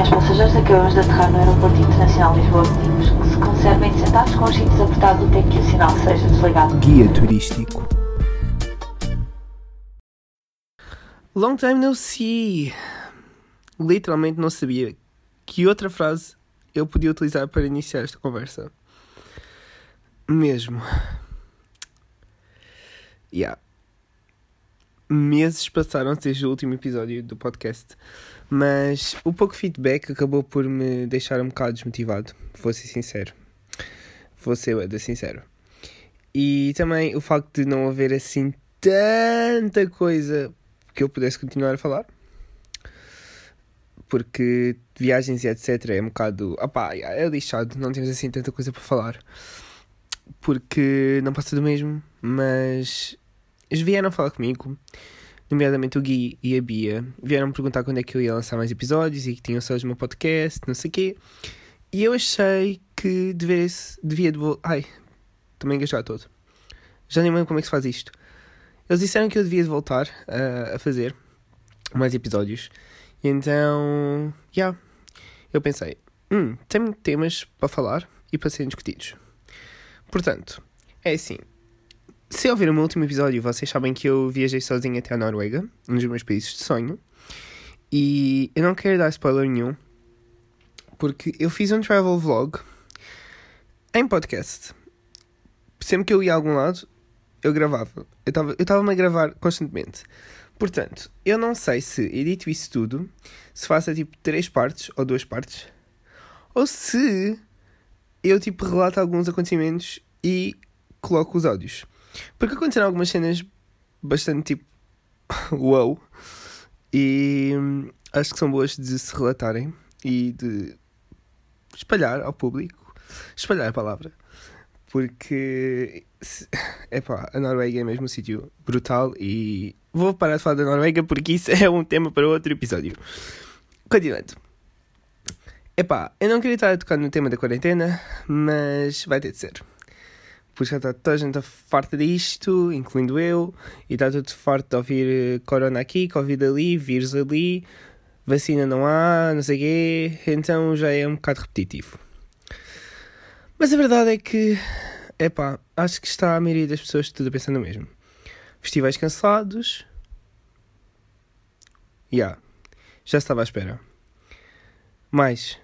Senhores passageiros, acabamos de aterrar no Aeroporto Internacional de Lisboa Pedimos que se conservem sentados com os cintos apertados até que o sinal seja desligado. Guia turístico. Long time no see. Literalmente não sabia que outra frase eu podia utilizar para iniciar esta conversa. Mesmo. Yeah. Meses passaram desde o último episódio do podcast, mas o pouco feedback acabou por me deixar um bocado desmotivado, vou ser sincero. Vou ser da sincero. E também o facto de não haver assim tanta coisa que eu pudesse continuar a falar. Porque viagens e etc é um bocado. Opá, é lixado, não temos assim tanta coisa para falar. Porque não passa do mesmo, mas vieram falar comigo, nomeadamente o Gui e a Bia, vieram perguntar quando é que eu ia lançar mais episódios e que tinham só o meu podcast, não sei o quê. E eu achei que devesse, devia devolver. Ai, também engasgar todo. Já nem lembro como é que se faz isto. Eles disseram que eu devia voltar a, a fazer mais episódios. E então, já. Yeah, eu pensei, hum, tenho temas para falar e para serem discutidos. Portanto, é assim. Se ouviram o meu último episódio, vocês sabem que eu viajei sozinho até a Noruega, um dos meus países de sonho. E eu não quero dar spoiler nenhum, porque eu fiz um travel vlog em podcast. Sempre que eu ia a algum lado, eu gravava. Eu estava-me a gravar constantemente. Portanto, eu não sei se edito isso tudo, se faça tipo três partes ou duas partes, ou se eu tipo relato alguns acontecimentos e coloco os áudios. Porque aconteceram algumas cenas bastante tipo. wow! E hum, acho que são boas de se relatarem e de espalhar ao público. Espalhar a palavra. Porque. Epá, a Noruega é mesmo um sítio brutal e. Vou parar de falar da Noruega porque isso é um tema para outro episódio. Continuando. Epá, eu não queria estar a tocar no tema da quarentena, mas vai ter de ser porque já está toda a gente farta disto, incluindo eu, e está tudo farto de ouvir eh, corona aqui, covid ali, vírus ali, vacina não há, não sei o quê, então já é um bocado repetitivo. Mas a verdade é que, epá, acho que está a maioria das pessoas tudo pensando o mesmo. Festivais cancelados, yeah, já estava à espera. Mais,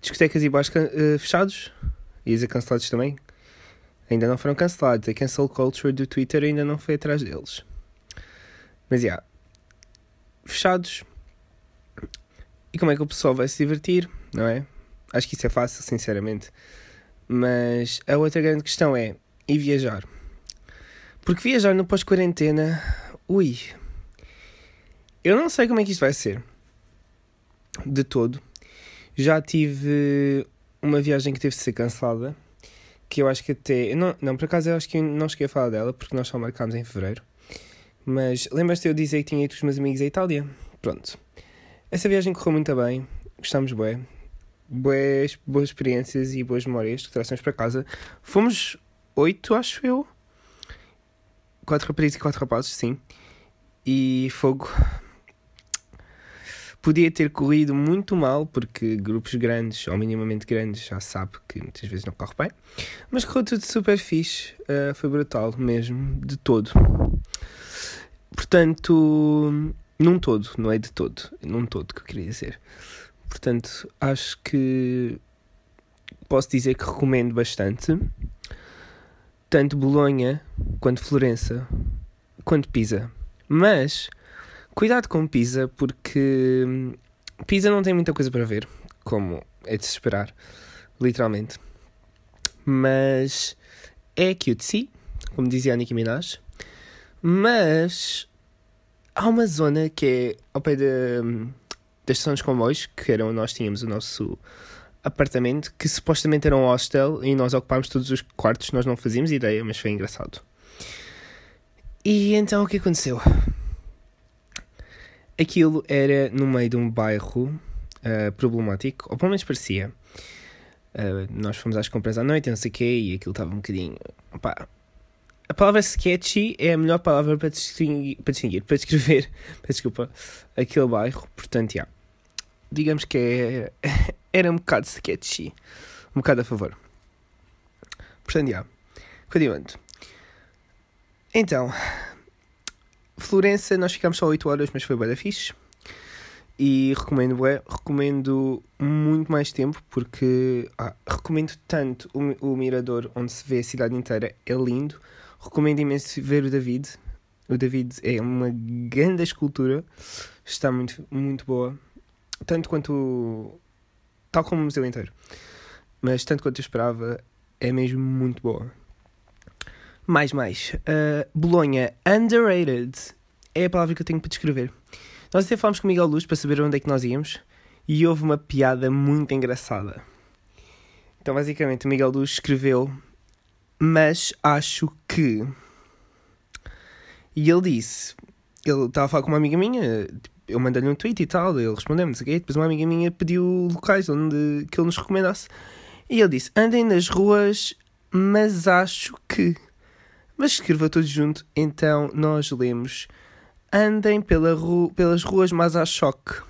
discotecas e bares uh, fechados, ia dizer cancelados também, ainda não foram cancelados. A cancel culture do Twitter ainda não foi atrás deles. Mas, já. Yeah, fechados. E como é que o pessoal vai se divertir, não é? Acho que isso é fácil, sinceramente. Mas a outra grande questão é: e viajar? Porque viajar no pós-quarentena, ui. Eu não sei como é que isto vai ser. De todo. Já tive uma viagem que teve de ser cancelada que eu acho que até. Não, não, por acaso eu acho que não cheguei a falar dela, porque nós só marcámos em fevereiro. Mas lembras-te eu dizer que tinha ido com os meus amigos à Itália? Pronto. Essa viagem correu muito bem, gostámos bem. Boas, boas experiências e boas memórias que trouxemos para casa. Fomos oito, acho eu. Quatro rapazes e quatro rapazes, sim. E fogo podia ter corrido muito mal, porque grupos grandes, ou minimamente grandes, já sabe que muitas vezes não corre bem. Mas correu tudo super fixe, uh, foi brutal mesmo, de todo. Portanto, num todo, não é de todo, num todo que eu queria dizer. Portanto, acho que posso dizer que recomendo bastante. Tanto Bolonha, quanto Florença, quanto Pisa. Mas Cuidado com Pisa, porque hum, Pisa não tem muita coisa para ver, como é de se esperar, literalmente. Mas é cutesy, como dizia a Nicki Minaj. Mas há uma zona que é ao pé de, hum, das estações de comboios, que eram nós tínhamos o nosso apartamento, que supostamente era um hostel e nós ocupámos todos os quartos, nós não fazíamos ideia, mas foi engraçado. E então o que aconteceu? Aquilo era no meio de um bairro uh, problemático, ou pelo menos parecia. Uh, nós fomos às compras à noite, não sei o quê, e aquilo estava um bocadinho. Opa, a palavra sketchy é a melhor palavra para distinguir, para, distinguir, para descrever, desculpa, aquele bairro. Portanto, já. digamos que é, era um bocado sketchy. Um bocado a favor. Portanto, já. Continuando. Então, Florença, nós ficámos só 8 horas, mas foi bem da fixe. E recomendo, é, recomendo muito mais tempo porque ah, recomendo tanto o, o Mirador, onde se vê a cidade inteira, é lindo. Recomendo imenso ver o David. O David é uma grande escultura, está muito, muito boa, tanto quanto. tal como o museu inteiro. Mas tanto quanto eu esperava, é mesmo muito boa. Mais, mais. Uh, Bolonha, underrated. É a palavra que eu tenho para descrever. Nós até falámos com o Miguel Luz para saber onde é que nós íamos e houve uma piada muito engraçada. Então, basicamente, o Miguel Luz escreveu, mas acho que. E ele disse: ele estava a falar com uma amiga minha, eu mandei-lhe um tweet e tal, ele respondeu-me, não sei o quê. Depois uma amiga minha pediu locais onde que ele nos recomendasse. E ele disse: andem nas ruas, mas acho que. Mas escreva tudo junto, então nós lemos: andem pela ru pelas ruas, mas há choque.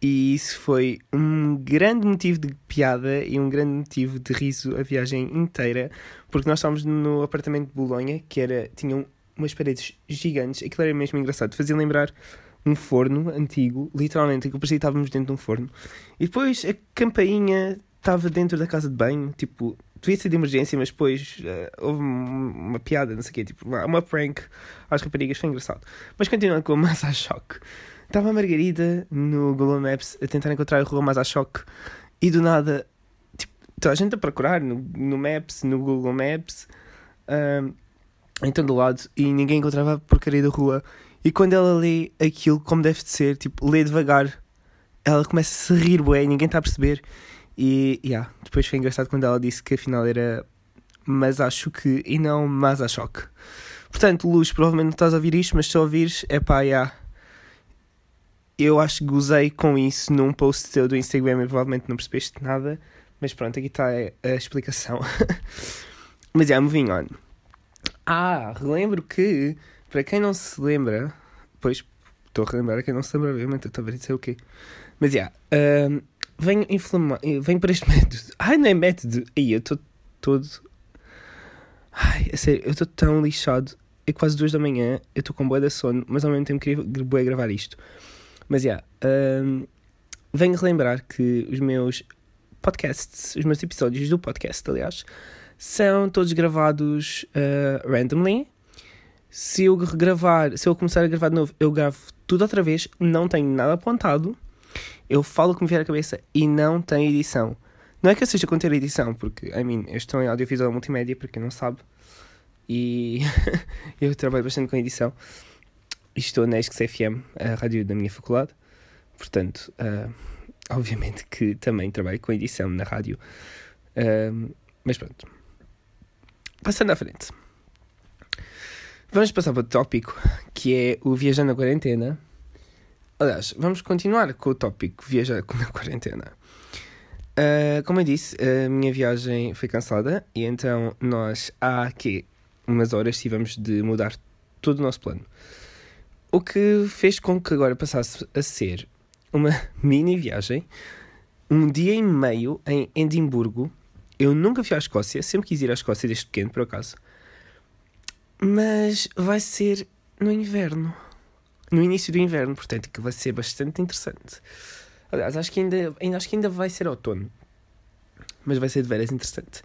E isso foi um grande motivo de piada e um grande motivo de riso a viagem inteira, porque nós estávamos no apartamento de Bolonha, que era, tinham umas paredes gigantes, aquilo era mesmo engraçado, fazia lembrar um forno antigo, literalmente, que parecia que estávamos dentro de um forno. E depois a campainha estava dentro da casa de banho, tipo, ser de emergência, mas depois uh, houve uma piada, não sei o quê, tipo, uma prank às raparigas, foi engraçado. Mas continuando com o Massa Choque. Estava a Margarida no Google Maps a tentar encontrar a rua Massa Choque e do nada, tipo, toda a gente a procurar no, no Maps, no Google Maps, em todo lado, e ninguém encontrava a porcaria da rua. E quando ela lê aquilo como deve de ser, tipo, lê devagar, ela começa a se rir, bué, ninguém está a perceber. E yeah, depois foi engraçado quando ela disse que afinal era mas acho que e não mas a choque. Portanto, Luz, provavelmente não estás a ouvir isto, mas se ouvires, é pá, yeah. Eu acho que gozei com isso num post teu do Instagram e provavelmente não percebeste nada. Mas pronto, aqui está a, explicação. mas é, yeah, moving on. Ah, relembro que, para quem não se lembra, pois estou a relembrar quem não se lembra, obviamente, eu estava a dizer o quê. Mas já, yeah, um, venho inflamar, venho para este método. Ai, não é método. Aí, eu estou todo. Ai, é sério, eu estou tão lixado. É quase duas da manhã, eu estou com boa de sono, mas ao mesmo tempo queria boa gravar isto. Mas já, yeah, um, venho relembrar que os meus podcasts, os meus episódios do podcast, aliás, são todos gravados uh, randomly. Se eu regravar, se eu começar a gravar de novo, eu gravo tudo outra vez, não tenho nada apontado eu falo como vier a cabeça e não tem edição. Não é que eu seja contra edição, porque, I mean, eu estou em audiovisual multimédia, para quem não sabe, e eu trabalho bastante com edição. Estou na ESCS FM, a rádio da minha faculdade, portanto, uh, obviamente que também trabalho com edição na rádio. Uh, mas pronto. Passando à frente. Vamos passar para o tópico, que é o Viajando na Quarentena. Aliás, vamos continuar com o tópico viajar na quarentena. Uh, como eu disse, a minha viagem foi cancelada e então nós há aqui umas horas tivemos de mudar todo o nosso plano. O que fez com que agora passasse a ser uma mini viagem, um dia e meio em Edimburgo. Eu nunca fui à Escócia, sempre quis ir à Escócia desde pequeno, por acaso. Mas vai ser no inverno no início do inverno, portanto, que vai ser bastante interessante. Aliás, acho que ainda, ainda, acho que ainda vai ser outono, mas vai ser de veras interessante.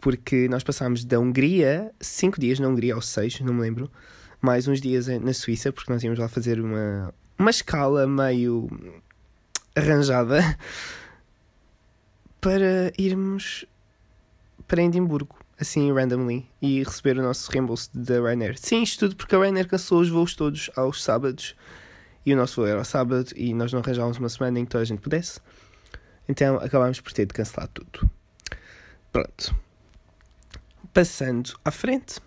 Porque nós passámos da Hungria, cinco dias na Hungria, ou seis, não me lembro, mais uns dias na Suíça, porque nós íamos lá fazer uma, uma escala meio arranjada para irmos para Edimburgo assim randomly e receber o nosso reembolso da Ryanair. Sim, isto tudo porque a Ryanair cancelou os voos todos aos sábados e o nosso voo era ao sábado e nós não arranjávamos uma semana em que toda a gente pudesse. Então acabámos por ter de cancelar tudo. Pronto. Passando à frente.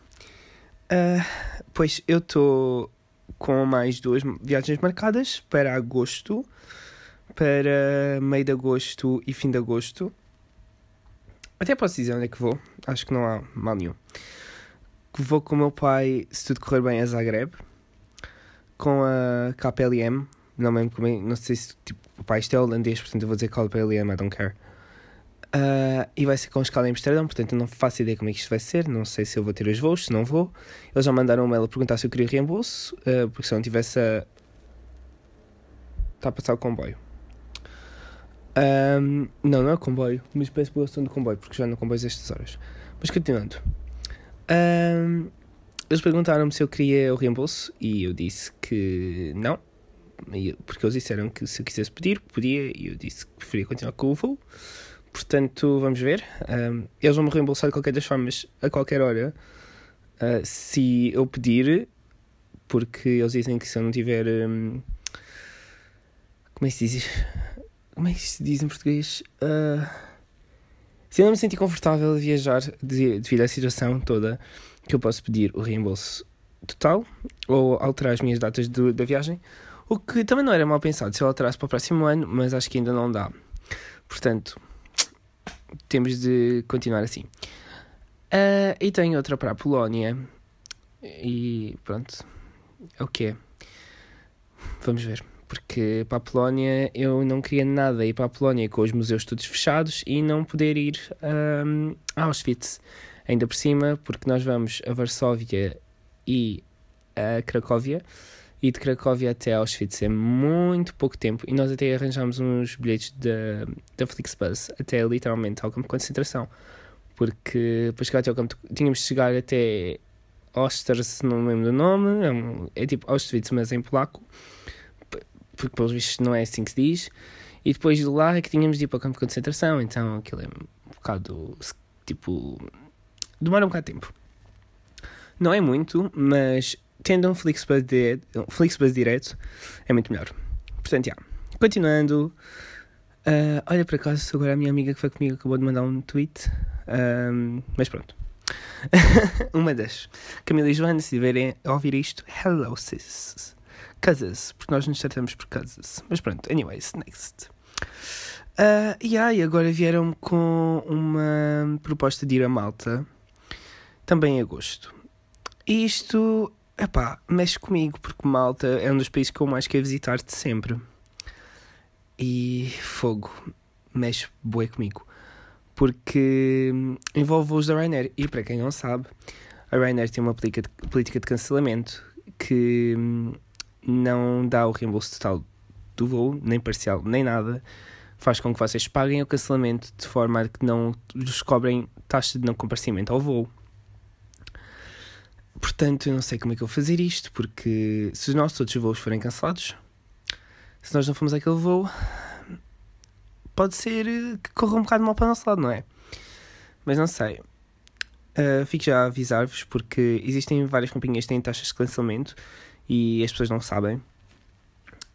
Uh, pois eu estou com mais duas viagens marcadas para agosto, para meio de agosto e fim de agosto. Até posso dizer onde é que vou, acho que não há mal nenhum. Vou com o meu pai, se tudo correr bem, a Zagreb, com a KPLM, Não, mesmo como é, não sei se tipo, o pai isto é holandês, portanto eu vou dizer Liam, I don't care. Uh, e vai ser com escala em Amsterdão, portanto não faço ideia como é que isto vai ser. Não sei se eu vou ter os voos, se não vou. Eles já mandaram um mail a perguntar se eu queria reembolso, uh, porque se eu não tivesse a. Está a passar o comboio. Um, não, não é comboio, mas parece que eu do comboio, porque já no comboio estas horas. Mas continuando. Um, eles perguntaram-me se eu queria o reembolso e eu disse que não, porque eles disseram que se eu quisesse pedir, podia, e eu disse que preferia continuar com o voo. Portanto, vamos ver. Um, eles vão me reembolsar de qualquer das formas, a qualquer hora, uh, se eu pedir, porque eles dizem que se eu não tiver. Um, como é que se diz? Como é que se diz em português? Uh, se eu não me sentir confortável a viajar devido à situação toda, que eu posso pedir o reembolso total ou alterar as minhas datas do, da viagem. O que também não era mal pensado se eu alterasse para o próximo ano, mas acho que ainda não dá. Portanto, temos de continuar assim. Uh, e tenho outra para a Polónia. E pronto, é o que é. Vamos ver. Porque para a Polónia eu não queria nada ir para a Polónia com os museus todos fechados e não poder ir um, a Auschwitz. Ainda por cima, porque nós vamos a Varsóvia e a Cracóvia e de Cracóvia até Auschwitz é muito pouco tempo e nós até arranjámos uns bilhetes da, da Flixbus até literalmente ao campo de concentração porque para chegar até ao campo tínhamos de chegar até Osters, não me lembro do nome é, é tipo Auschwitz mas em polaco porque pelos vistos não é assim que se diz e depois de lá é que tínhamos de ir para o campo de concentração então aquilo é um bocado tipo demora um bocado de tempo não é muito mas tendo um Flixbus, direto, um direto é muito melhor. Portanto, já. Continuando. Uh, olha, por acaso, agora a minha amiga que foi comigo acabou de mandar um tweet. Um, mas pronto. Uma das. Camila e Joana, se tiverem a ouvir isto, hello sis. Cousins, porque nós nos tratamos por cousins. Mas pronto, anyways, next. Uh, yeah, e agora vieram com uma proposta de ir a Malta, também em agosto. Isto Epá, mexe comigo, porque Malta é um dos países que eu mais quero visitar de sempre. E fogo, mexe bué comigo. Porque envolve voos da Ryanair. E para quem não sabe, a Ryanair tem uma política de cancelamento que não dá o reembolso total do voo, nem parcial, nem nada. Faz com que vocês paguem o cancelamento de forma a que não lhes cobrem taxa de não comparecimento ao voo. Portanto, eu não sei como é que eu vou fazer isto, porque se os nossos outros voos forem cancelados, se nós não formos àquele voo, pode ser que corra um bocado mal para o nosso lado, não é? Mas não sei. Uh, fico já a avisar-vos, porque existem várias companhias que têm taxas de cancelamento e as pessoas não sabem.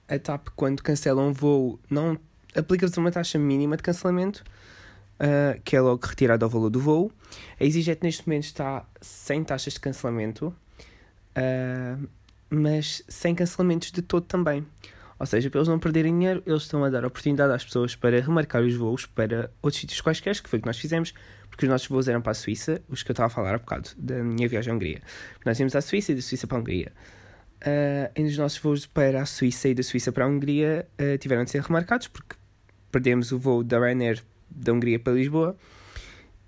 A TAP, quando cancela um voo, não aplica-vos uma taxa mínima de cancelamento uh, que é logo retirado ao valor do voo. A EasyJet neste momento está sem taxas de cancelamento, uh, mas sem cancelamentos de todo também. Ou seja, para eles não perderem dinheiro, eles estão a dar oportunidade às pessoas para remarcar os voos para outros sítios quaisquer, que foi o que nós fizemos, porque os nossos voos eram para a Suíça, os que eu estava a falar há bocado, da minha viagem à Hungria. Nós íamos à Suíça e da Suíça para a Hungria. Uh, e nos nossos voos para a Suíça e da Suíça para a Hungria uh, tiveram de ser remarcados, porque perdemos o voo da Ryanair da Hungria para Lisboa.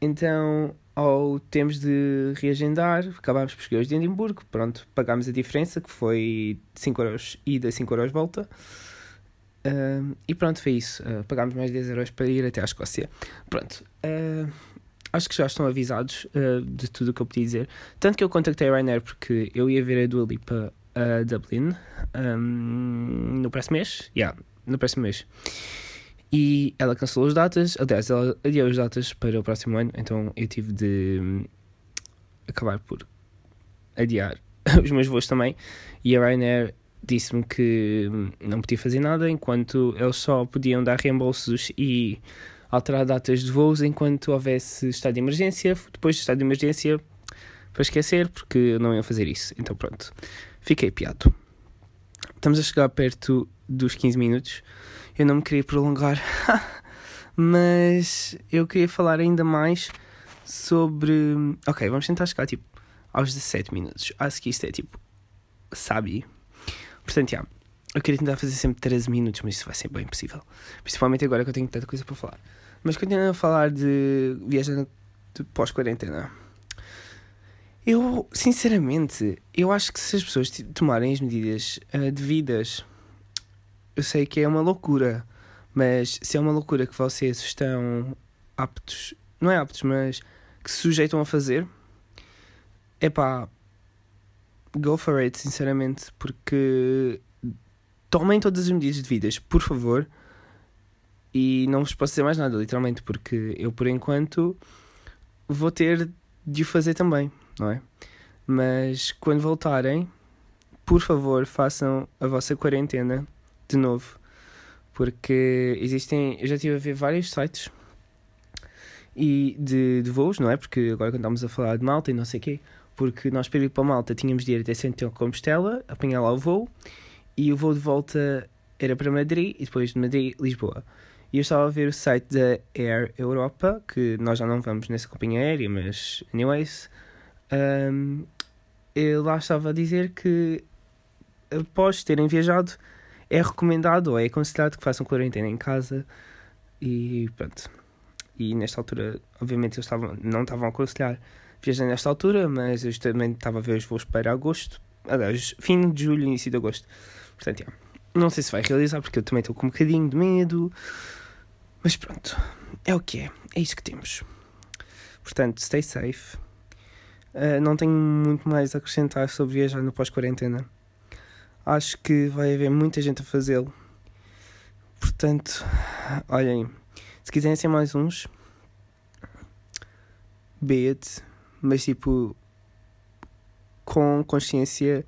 Então, ao termos de reagendar, acabámos por os de Edimburgo. Pronto, pagámos a diferença, que foi 5 euros ida, 5 euros volta. Uh, e pronto, foi isso. Uh, pagámos mais 10 euros para ir até à Escócia. Pronto. Uh, acho que já estão avisados de tudo o que eu podia dizer. Tanto que eu contactei a Ryanair porque eu ia ver a Dua Lipa a Dublin um, no próximo mês. Yeah, no próximo mês. E ela cancelou as datas, aliás, ela adiou as datas para o próximo ano, então eu tive de hum, acabar por adiar os meus voos também. E a Ryanair disse-me que hum, não podia fazer nada enquanto eles só podiam dar reembolsos e alterar datas de voos enquanto houvesse estado de emergência. Depois do estado de emergência, para esquecer, porque não iam fazer isso. Então pronto, fiquei piado. Estamos a chegar perto dos 15 minutos. Eu não me queria prolongar, mas eu queria falar ainda mais sobre. Ok, vamos tentar chegar tipo aos 17 minutos. Acho que isto é tipo. Sabe? Portanto, já. Eu queria tentar fazer sempre 13 minutos, mas isso vai ser bem impossível. Principalmente agora que eu tenho tanta coisa para falar. Mas continuando a falar de viagem pós-quarentena. Eu, sinceramente, eu acho que se as pessoas tomarem as medidas uh, devidas, eu sei que é uma loucura, mas se é uma loucura que vocês estão aptos, não é aptos, mas que se sujeitam a fazer, é pá, go for it, sinceramente, porque tomem todas as medidas devidas, por favor, e não vos posso dizer mais nada, literalmente, porque eu, por enquanto, vou ter de o fazer também não é? Mas quando voltarem, por favor, façam a vossa quarentena de novo. Porque existem. Eu já estive a ver vários sites e de, de voos, não é? Porque agora quando estamos a falar de Malta e não sei o quê, porque nós para ir para Malta tínhamos de ir até Santiago Compostela, apanhar lá o voo, e o voo de volta era para Madrid e depois de Madrid, Lisboa. E eu estava a ver o site da Air Europa, que nós já não vamos nessa companhia aérea, mas anyways, um, eu lá estava a dizer que após terem viajado é recomendado ou é aconselhado que façam quarentena em casa e pronto. E nesta altura, obviamente, eles estavam, não estavam a aconselhar viajar nesta altura, mas eu também estava a ver os voos para agosto, aliás, fim de julho, início de agosto. Portanto, yeah. não sei se vai realizar porque eu também estou com um bocadinho de medo, mas pronto, é o que é, é isso que temos. Portanto, stay safe. Uh, não tenho muito mais a acrescentar sobre viajar no pós-quarentena. Acho que vai haver muita gente a fazê-lo. Portanto, olhem, se quiserem ser mais uns, bed, mas tipo com consciência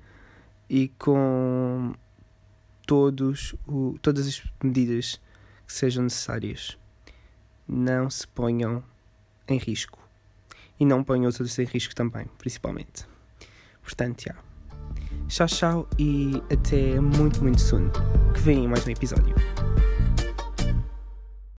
e com todos o, todas as medidas que sejam necessárias. Não se ponham em risco e não ponham os outros em risco também, principalmente. Portanto, já. Tchau, tchau e até muito, muito soon. Que vem mais um episódio.